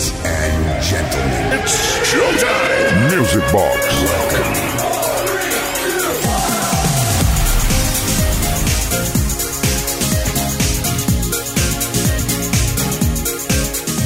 And gentlemen, showtime! Music Box.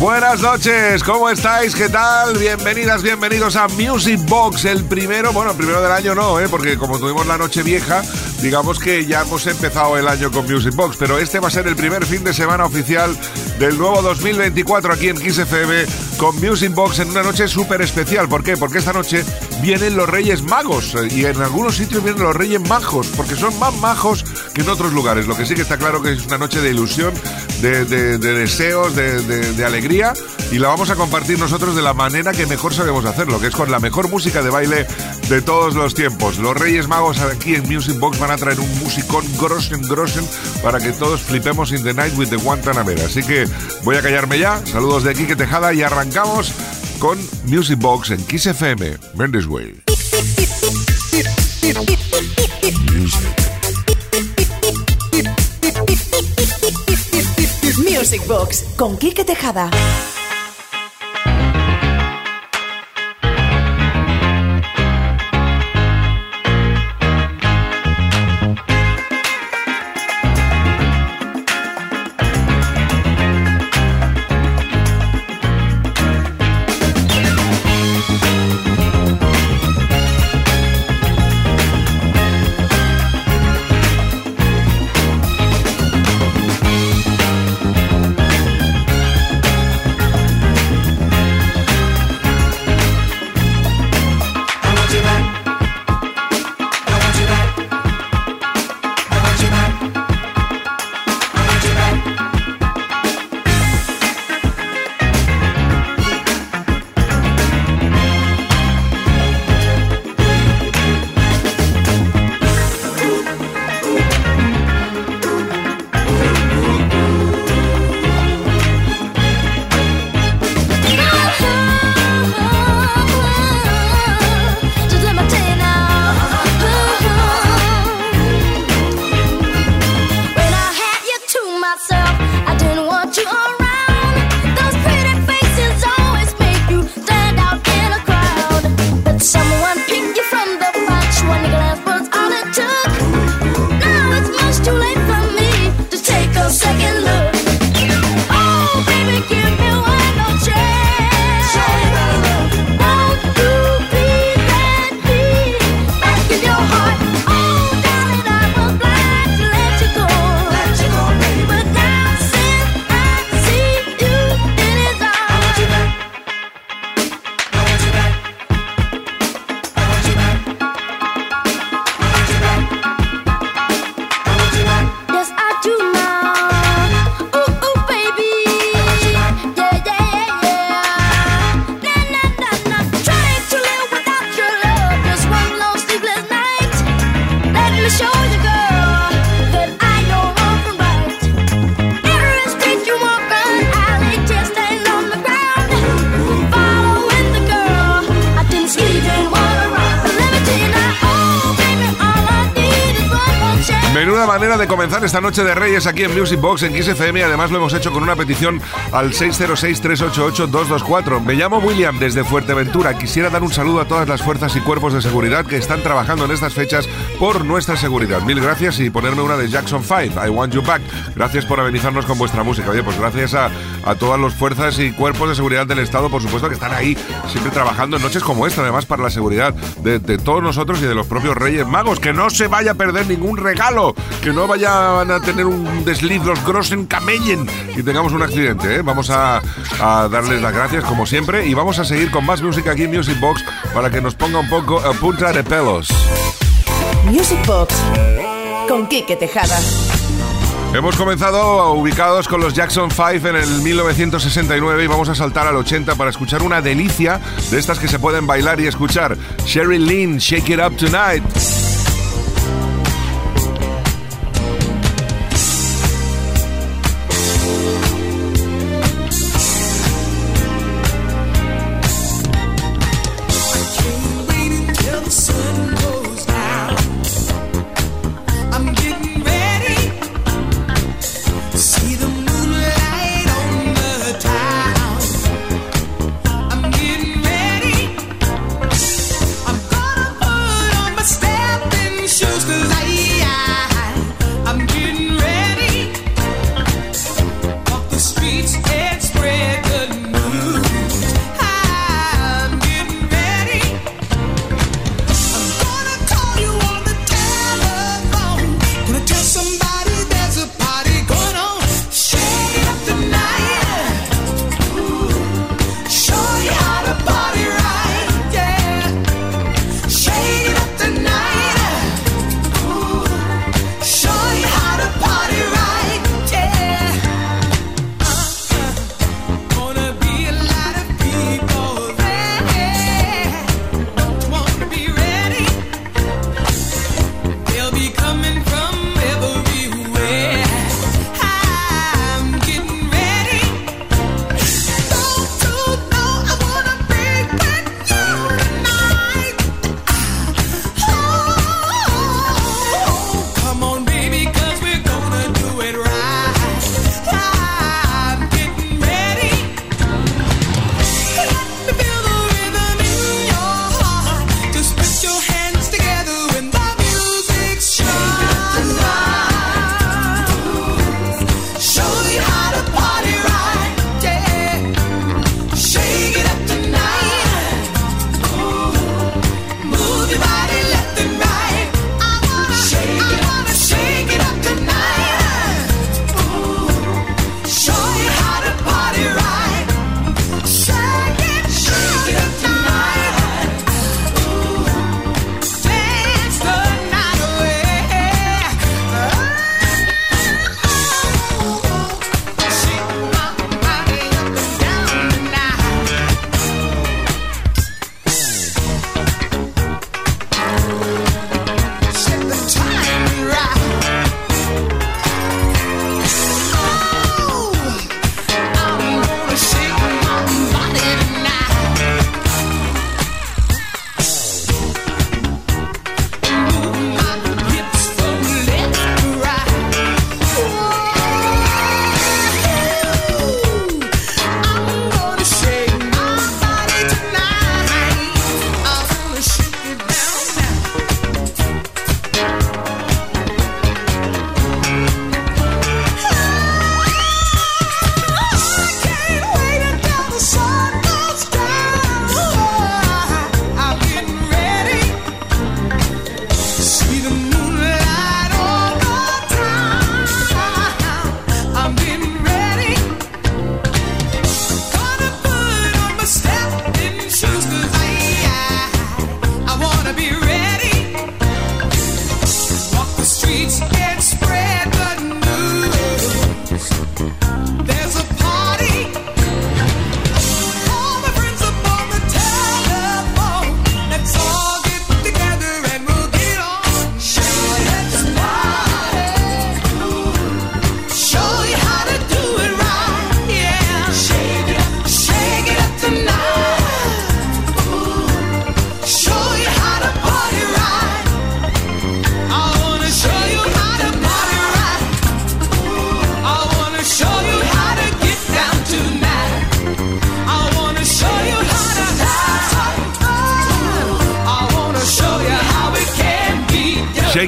Buenas noches, ¿cómo estáis? ¿Qué tal? Bienvenidas, bienvenidos a Music Box, el primero, bueno, el primero del año no, ¿eh? porque como tuvimos la noche vieja, digamos que ya hemos empezado el año con Music Box, pero este va a ser el primer fin de semana oficial del nuevo 2024 aquí en Kiss FM con Music Box en una noche súper especial. ¿Por qué? Porque esta noche vienen los Reyes Magos eh, y en algunos sitios vienen los Reyes Majos, porque son más majos que en otros lugares. Lo que sí que está claro que es una noche de ilusión, de, deseos, de, de alegría y la vamos a compartir nosotros de la manera que mejor sabemos hacerlo, que es con la mejor música de baile de todos los tiempos. Los Reyes Magos aquí en Music Box van a traer un musicón grossen, grossen para que todos flipemos in the night with the Guantanamera. Así que voy a callarme ya. Saludos de Kike Tejada y arrancamos con Music Box en Kiss FM. Mendes Way. Music Box con Kike Tejada. Esta noche de Reyes aquí en Music Box en XFM además lo hemos hecho con una petición al 606-388-224. Me llamo William desde Fuerteventura. Quisiera dar un saludo a todas las fuerzas y cuerpos de seguridad que están trabajando en estas fechas por nuestra seguridad. Mil gracias y ponerme una de Jackson 5, I Want You Back. Gracias por amenizarnos con vuestra música. Oye, pues gracias a, a todas las fuerzas y cuerpos de seguridad del Estado, por supuesto, que están ahí siempre trabajando en noches como esta, además para la seguridad de, de todos nosotros y de los propios Reyes Magos. Que no se vaya a perder ningún regalo, que no vaya van a tener un desliz los Grossen Camellen y tengamos un accidente. ¿eh? Vamos a, darles las gracias como siempre y vamos a seguir con más música aquí en Music Box para que nos ponga un poco a punta de pelos. Music Box con Kike Tejada. Hemos comenzado ubicados con los Jackson 5 en el 1969 y vamos a saltar al 80 para escuchar una delicia de estas que se pueden bailar y escuchar. Sherry Lynn, Shake It Up Tonight.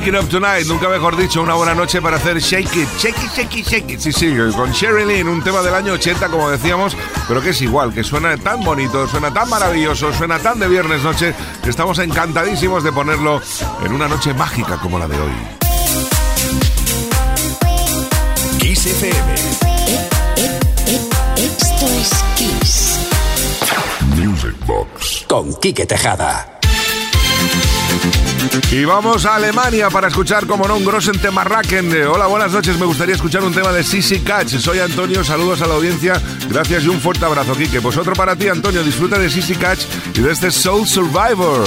Shake It Up Tonight, nunca mejor dicho, una buena noche para hacer Shake It, Shake It, Shake It, Shake It. Sí, sí, con Sherilyn, un tema del año 80, como decíamos, pero que es igual, que suena tan bonito, suena tan maravilloso, suena tan de viernes noche, que estamos encantadísimos de ponerlo en una noche mágica como la de hoy. Kiss FM. Esto es Kiss. Music Box. Con Quique Tejada. Y vamos a Alemania para escuchar, como no, un Grossen tema Racken. Hola, buenas noches. Me gustaría escuchar un tema de Sissy Catch. Soy Antonio, saludos a la audiencia. Gracias y un fuerte abrazo, Kike. Pues otro para ti, Antonio. Disfruta de Sissy Catch y de este Soul Survivor.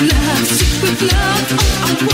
love, secret love, oh, I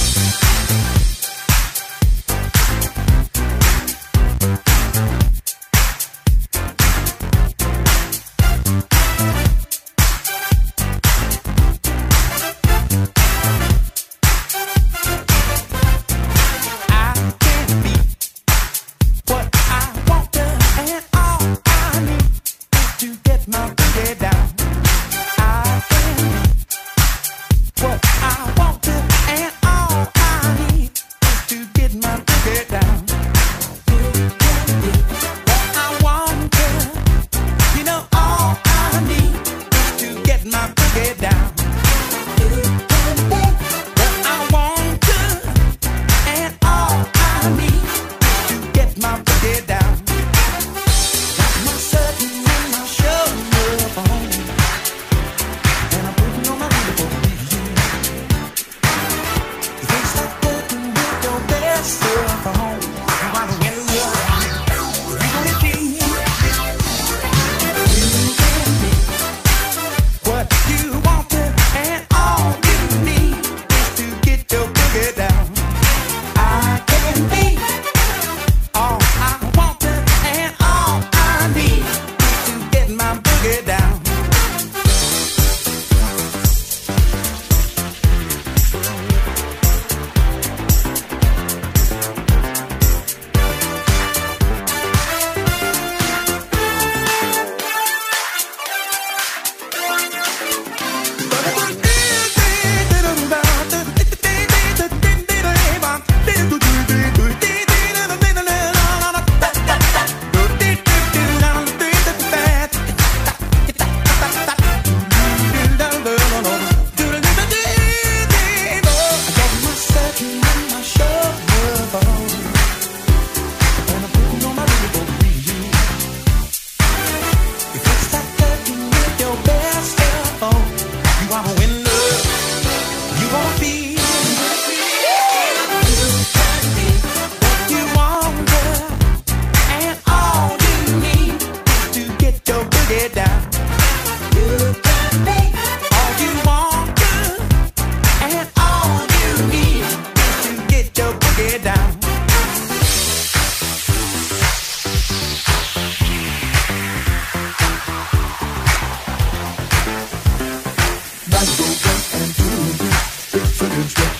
control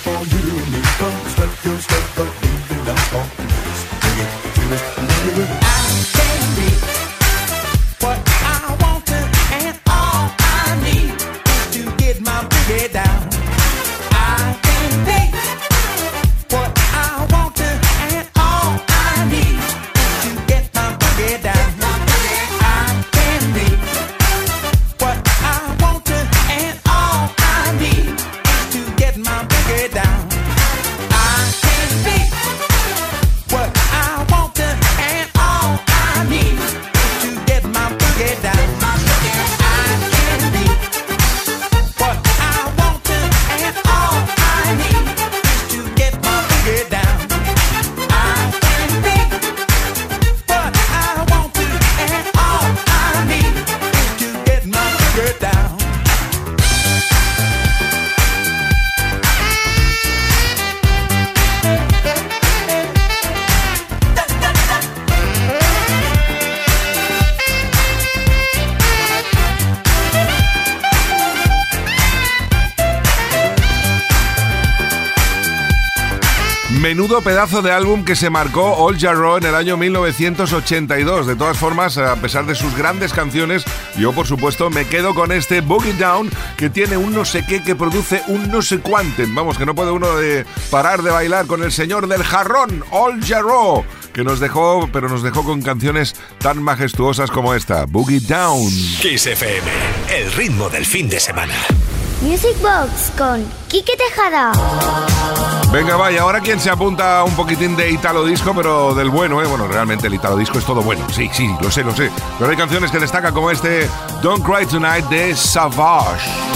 pedazo de álbum que se marcó All Jarro en el año 1982. De todas formas, a pesar de sus grandes canciones, yo por supuesto me quedo con este Boogie Down que tiene un no sé qué que produce un no sé cuánten. Vamos, que no puede uno de parar de bailar con el señor del jarrón, All Jarro, que nos dejó, pero nos dejó con canciones tan majestuosas como esta, Boogie Down. Kiss FM, el ritmo del fin de semana. Music Box con Quique Tejada. Venga, vaya, ahora quien se apunta un poquitín de Italo Disco, pero del bueno, ¿eh? Bueno, realmente el Italo Disco es todo bueno. Sí, sí, lo sé, lo sé. Pero hay canciones que destacan como este Don't Cry Tonight de Savage.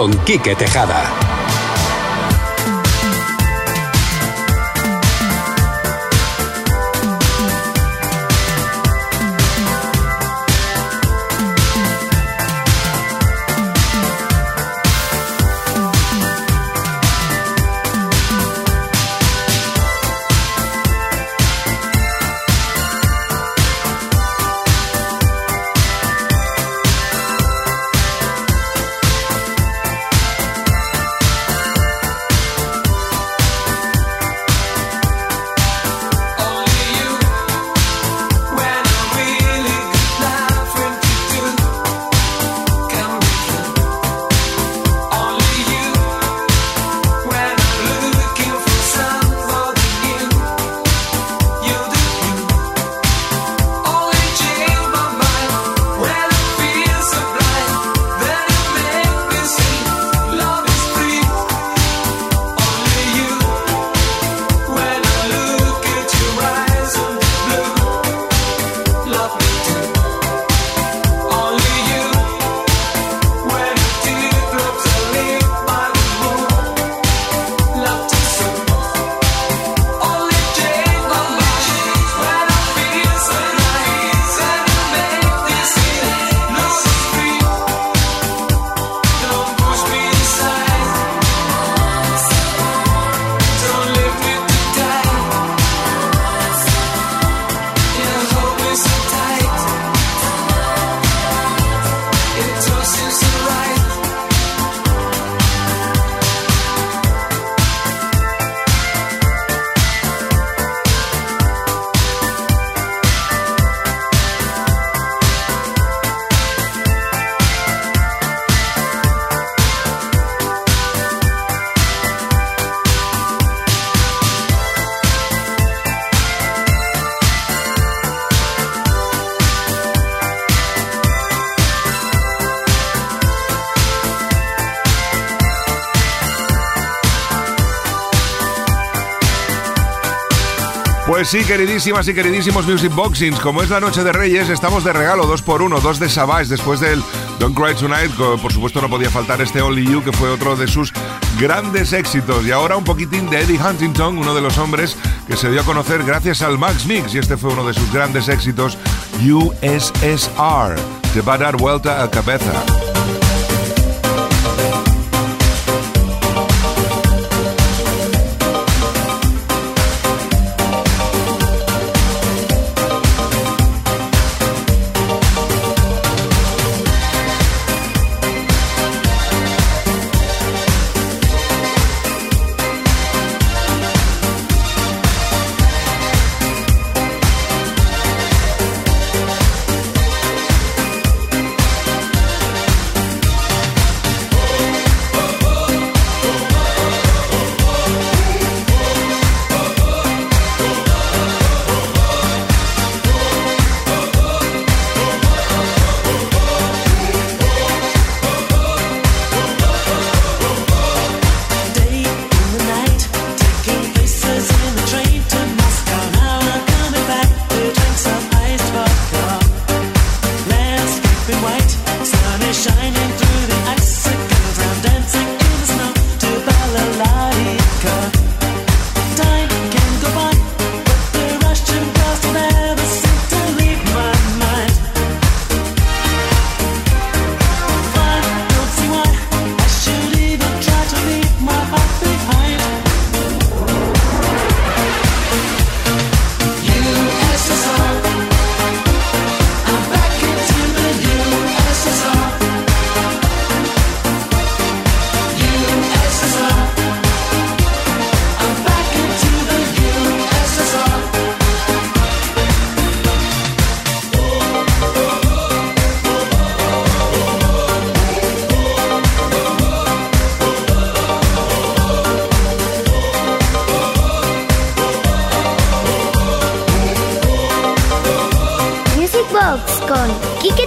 Con Quique Tejada. Sí, queridísimas y queridísimos Music Boxings, como es la noche de Reyes, estamos de regalo, dos por uno, dos de Savage, después del Don't Cry Tonight, por supuesto no podía faltar este Only You, que fue otro de sus grandes éxitos. Y ahora un poquitín de Eddie Huntington, uno de los hombres que se dio a conocer gracias al Max Mix, y este fue uno de sus grandes éxitos, USSR, Te va a dar vuelta a cabeza.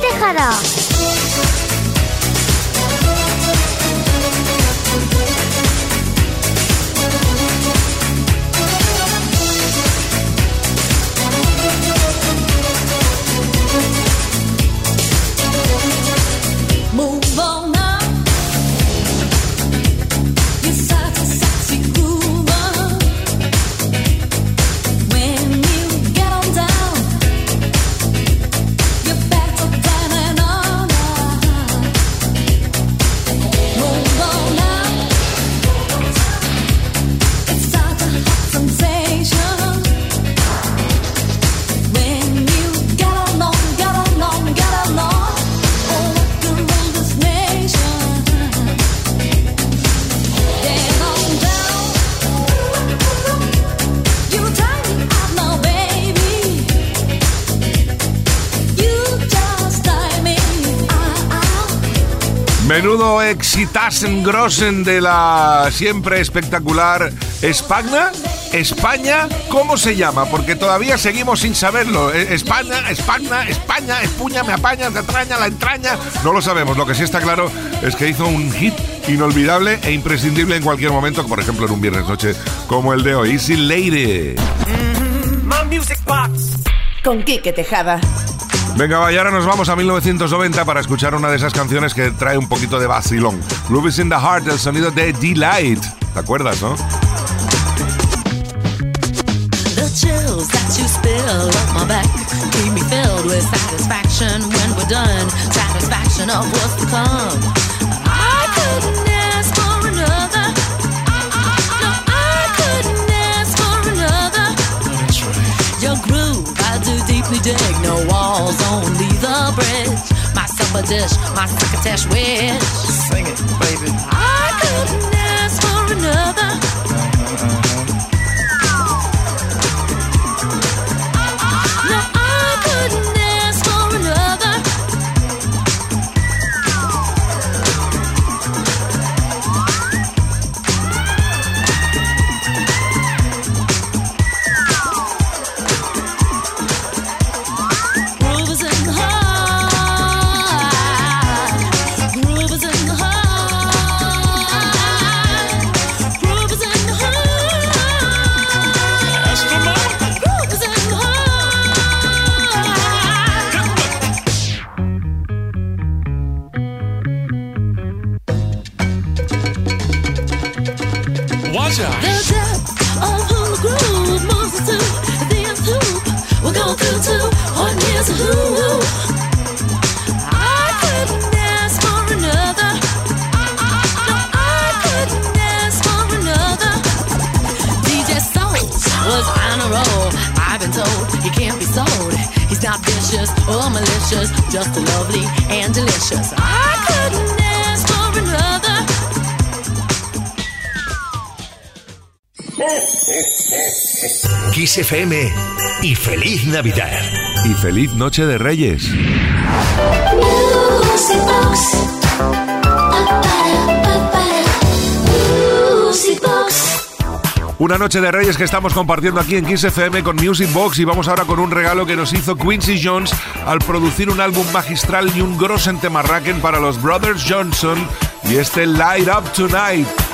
Quique Tejada. Move Menudo exitasen grossen de la siempre espectacular Espagna. España, ¿cómo se llama? Porque todavía seguimos sin saberlo. Eh, España, Espagna, España, Espuña, me apaña, te atraña, la entraña. No lo sabemos. Lo que sí está claro es que hizo un hit inolvidable e imprescindible en cualquier momento, por ejemplo en un viernes noche como el de hoy. Easy Lady. My music box. Con Quique Tejada. Venga, va, y ahora nos vamos a 1990 para escuchar una de esas canciones que trae un poquito de vacilón. Groove is in the Heart, el sonido de Delight. ¿Te acuerdas, no? Chills that you spill up my back keep me filled with satisfaction when we're done. Satisfaction of what's to come. I couldn't ask for another. No, I couldn't ask for another. Your groove, Do deeply dig. No walls, only the bridge. My supper dish, my crocketesh wish. Sing it, baby. I couldn't ask for another. Kiss FM y feliz Navidad. Y feliz Noche de Reyes. Una noche de Reyes que estamos compartiendo aquí en Kiss FM con Music Box y vamos ahora con un regalo que nos hizo Quincy Jones al producir un álbum magistral y un grosen temarraquen para los Brothers Johnson y este Light Up Tonight.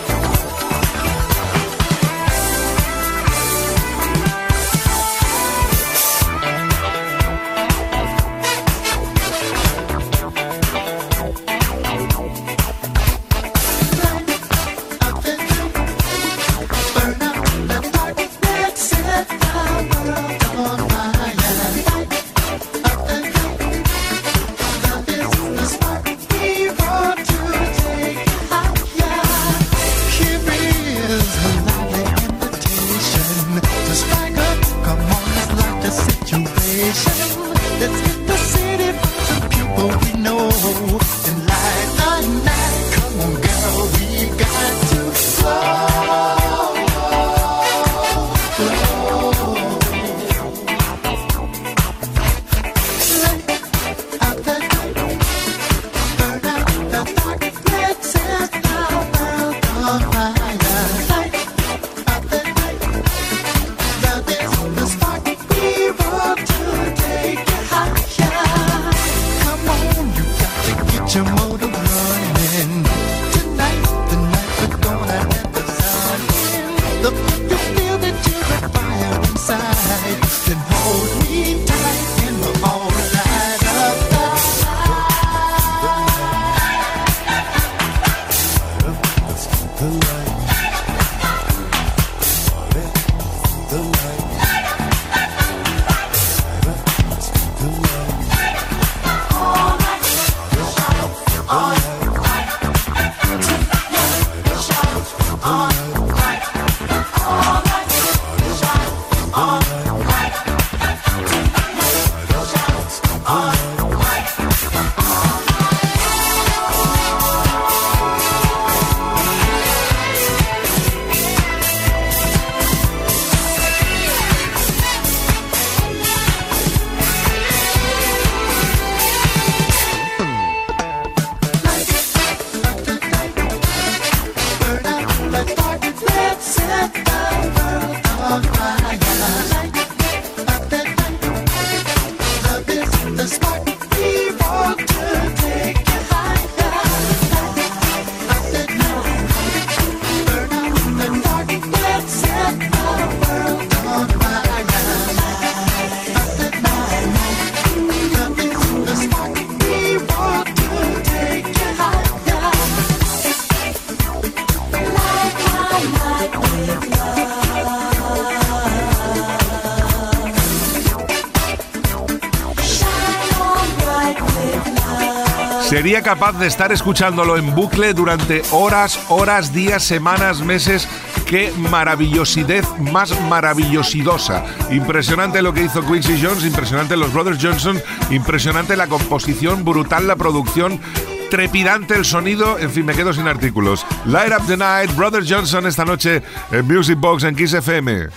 Sería capaz de estar escuchándolo en bucle durante horas, horas, días, semanas, meses. Qué maravillosidad más maravillosidosa. Impresionante lo que hizo Quincy Jones, impresionante los Brothers Johnson, impresionante la composición, brutal la producción, trepidante el sonido, en fin, me quedo sin artículos. Light Up the Night, Brothers Johnson esta noche en Music Box en Kiss FM.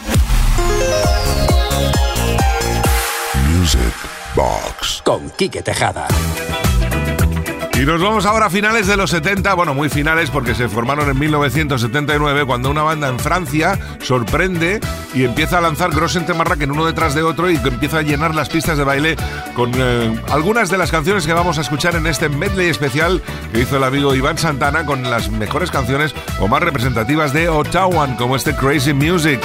Music Box. Con Quique Tejada. Y nos vamos ahora a finales de los 70, bueno, muy finales porque se formaron en 1979 cuando una banda en Francia sorprende y empieza a lanzar Grossen Temarraken uno detrás de otro y empieza a llenar las pistas de baile con eh, algunas de las canciones que vamos a escuchar en este medley especial que hizo el amigo Iván Santana con las mejores canciones o más representativas de Ottawa, como este Crazy Music.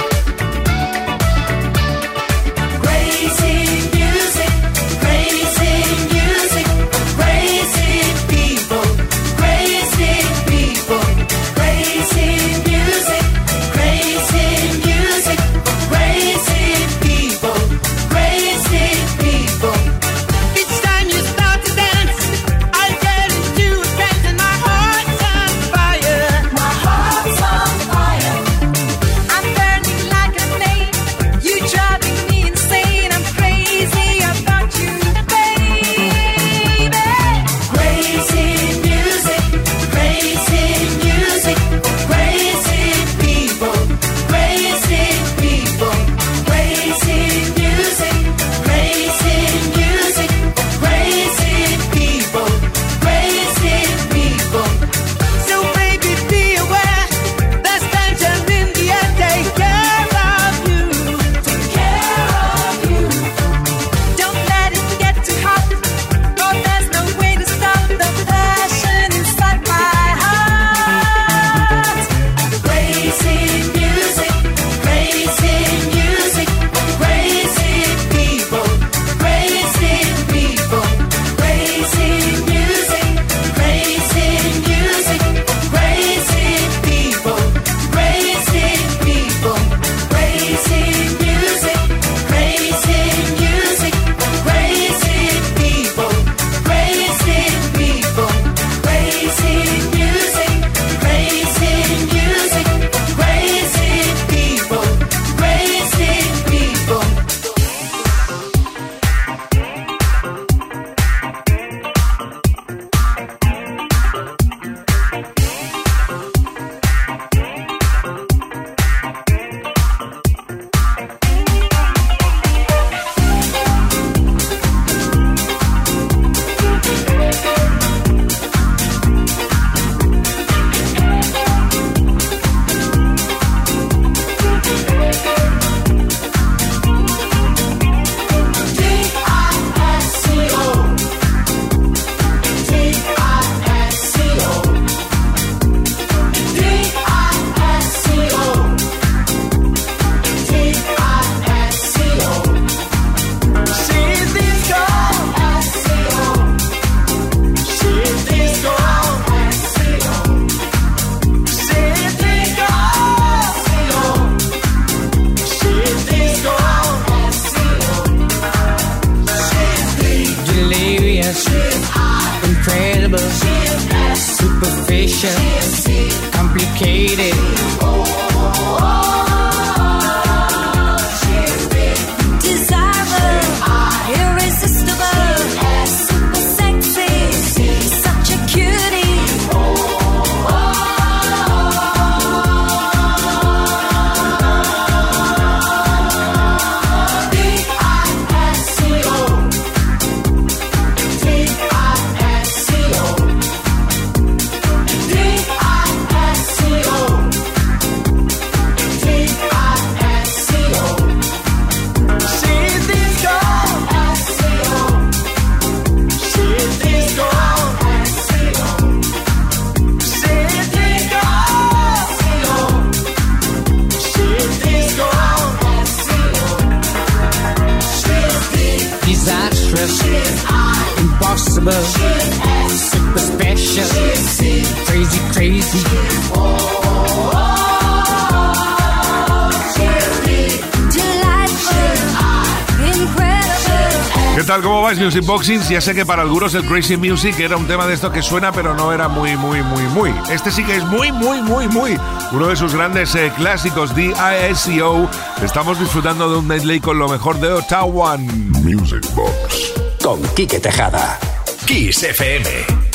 Boxings? Ya sé que para algunos el Crazy Music era un tema de esto que suena, pero no era muy, muy, muy, muy. Este sí que es muy, muy, muy, muy. Uno de sus grandes eh, clásicos, D.I.S.C.O. Estamos disfrutando de un medley con lo mejor de Ottawa. Music Box. Con Quique Tejada. Kiss FM.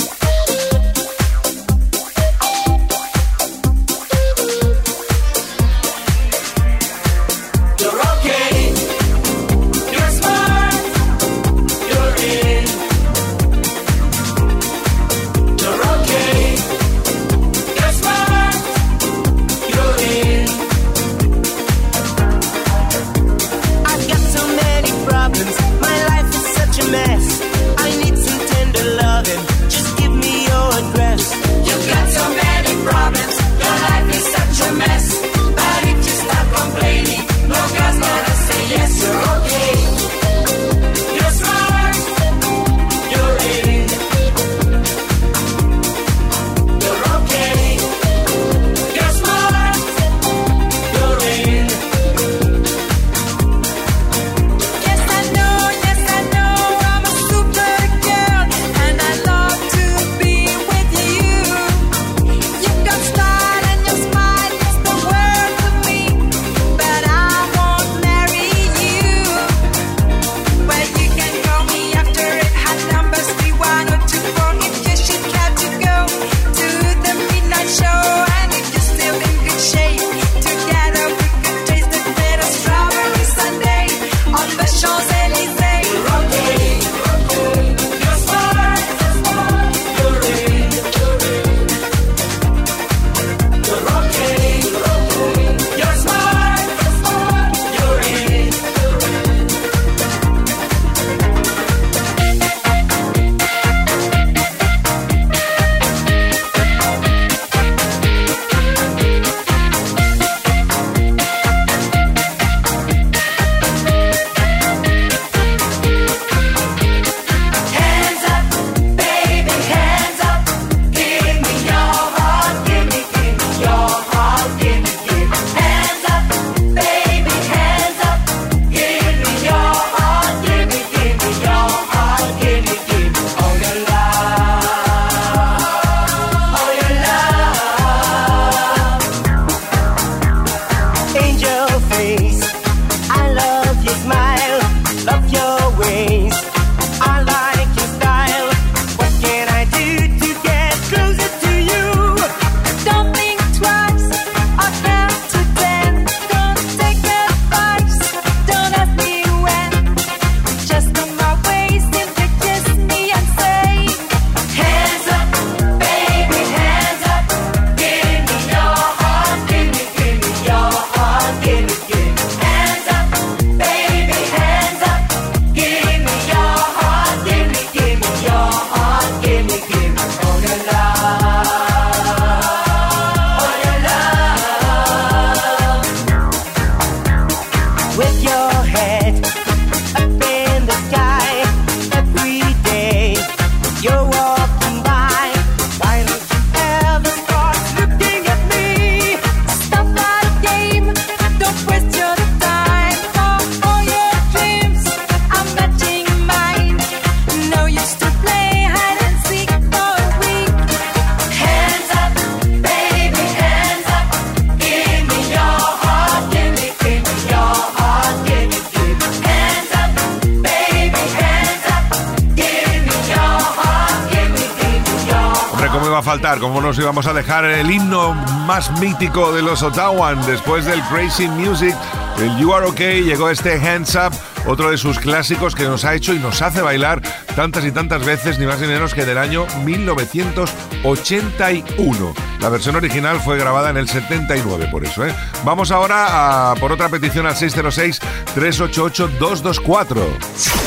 Íbamos a dejar el himno más mítico de los Ottawan después del Crazy Music, el You Are Okay, llegó este Hands Up, otro de sus clásicos que nos ha hecho y nos hace bailar tantas y tantas veces, ni más ni menos que del año 1981. La versión original fue grabada en el 79, por eso, ¿eh? Vamos ahora a por otra petición al 606-388-224.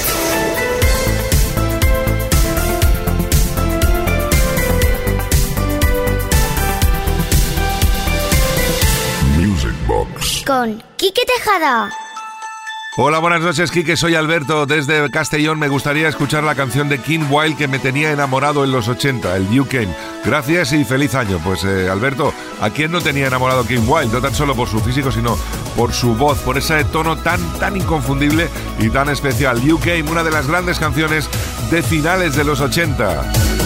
Con Quique Tejada. Hola, buenas noches, Quique. Soy Alberto. Desde Castellón me gustaría escuchar la canción de King Wild que me tenía enamorado en los 80, el You Came. Gracias y feliz año. Pues, eh, Alberto, ¿a quién no tenía enamorado King Wild? No tan solo por su físico, sino por su voz, por ese tono tan, tan inconfundible y tan especial. You Came, una de las grandes canciones de finales de los 80.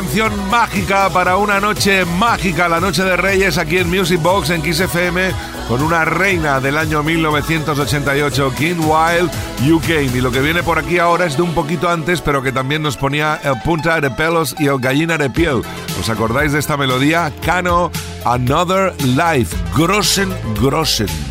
Canción mágica para una noche mágica, la noche de Reyes aquí en Music Box en Kiss FM con una reina del año 1988, King Wild UK. Y lo que viene por aquí ahora es de un poquito antes, pero que también nos ponía el punta de pelos y el gallina de piel. ¿Os acordáis de esta melodía? Cano, Another Life, Grossen Grossen.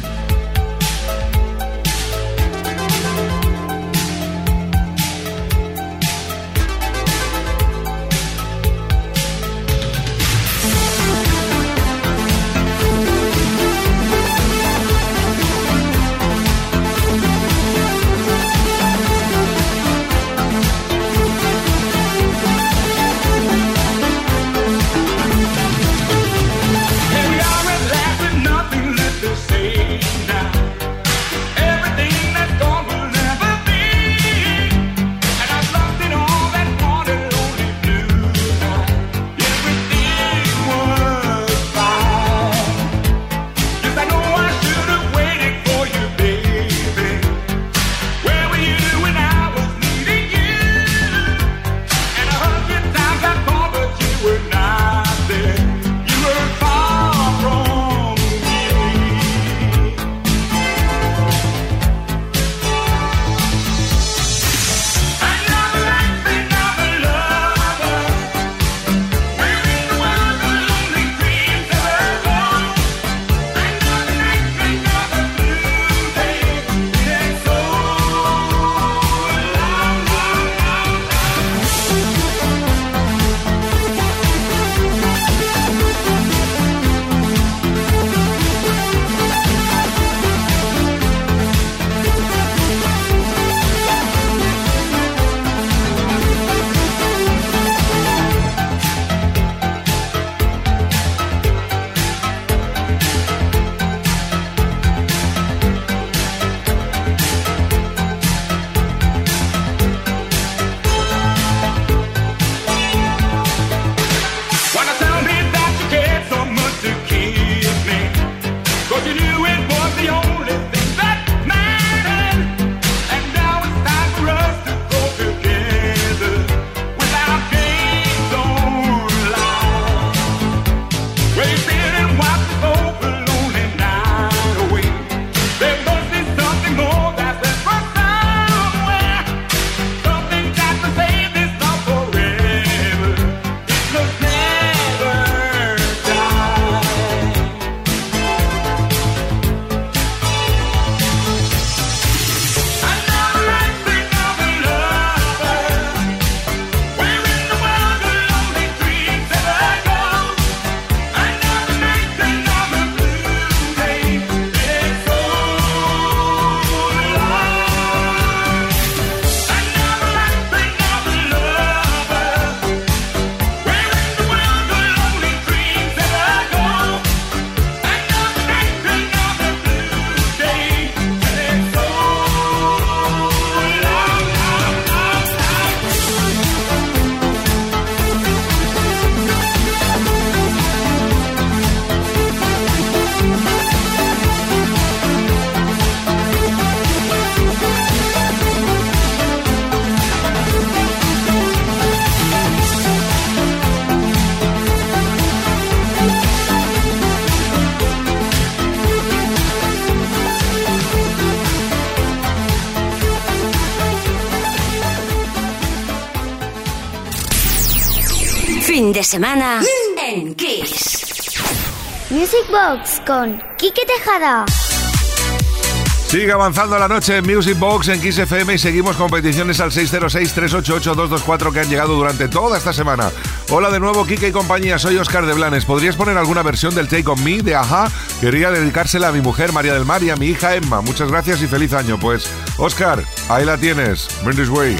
Semana en Kiss. Music Box con Quique Tejada. Sigue avanzando la noche en Music Box en Kiss FM y seguimos con peticiones al 606-388-224 que han llegado durante toda esta semana. Hola de nuevo, Kike y compañía, soy Oscar de Blanes. ¿Podrías poner alguna versión del Take On Me de Aja? Quería dedicársela a mi mujer María del Mar y a mi hija Emma. Muchas gracias y feliz año. Pues, Oscar, ahí la tienes. Bring this way.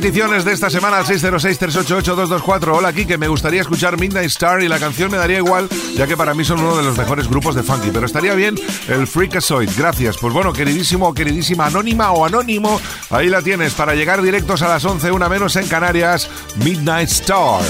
Peticiones de esta semana al 606-388-224. Hola, Kike, me gustaría escuchar Midnight Star y la canción me daría igual, ya que para mí son uno de los mejores grupos de funky. Pero estaría bien el Freakazoid. Gracias. Pues bueno, queridísimo o queridísima anónima o anónimo, ahí la tienes para llegar directos a las 11, una menos en Canarias, Midnight Star.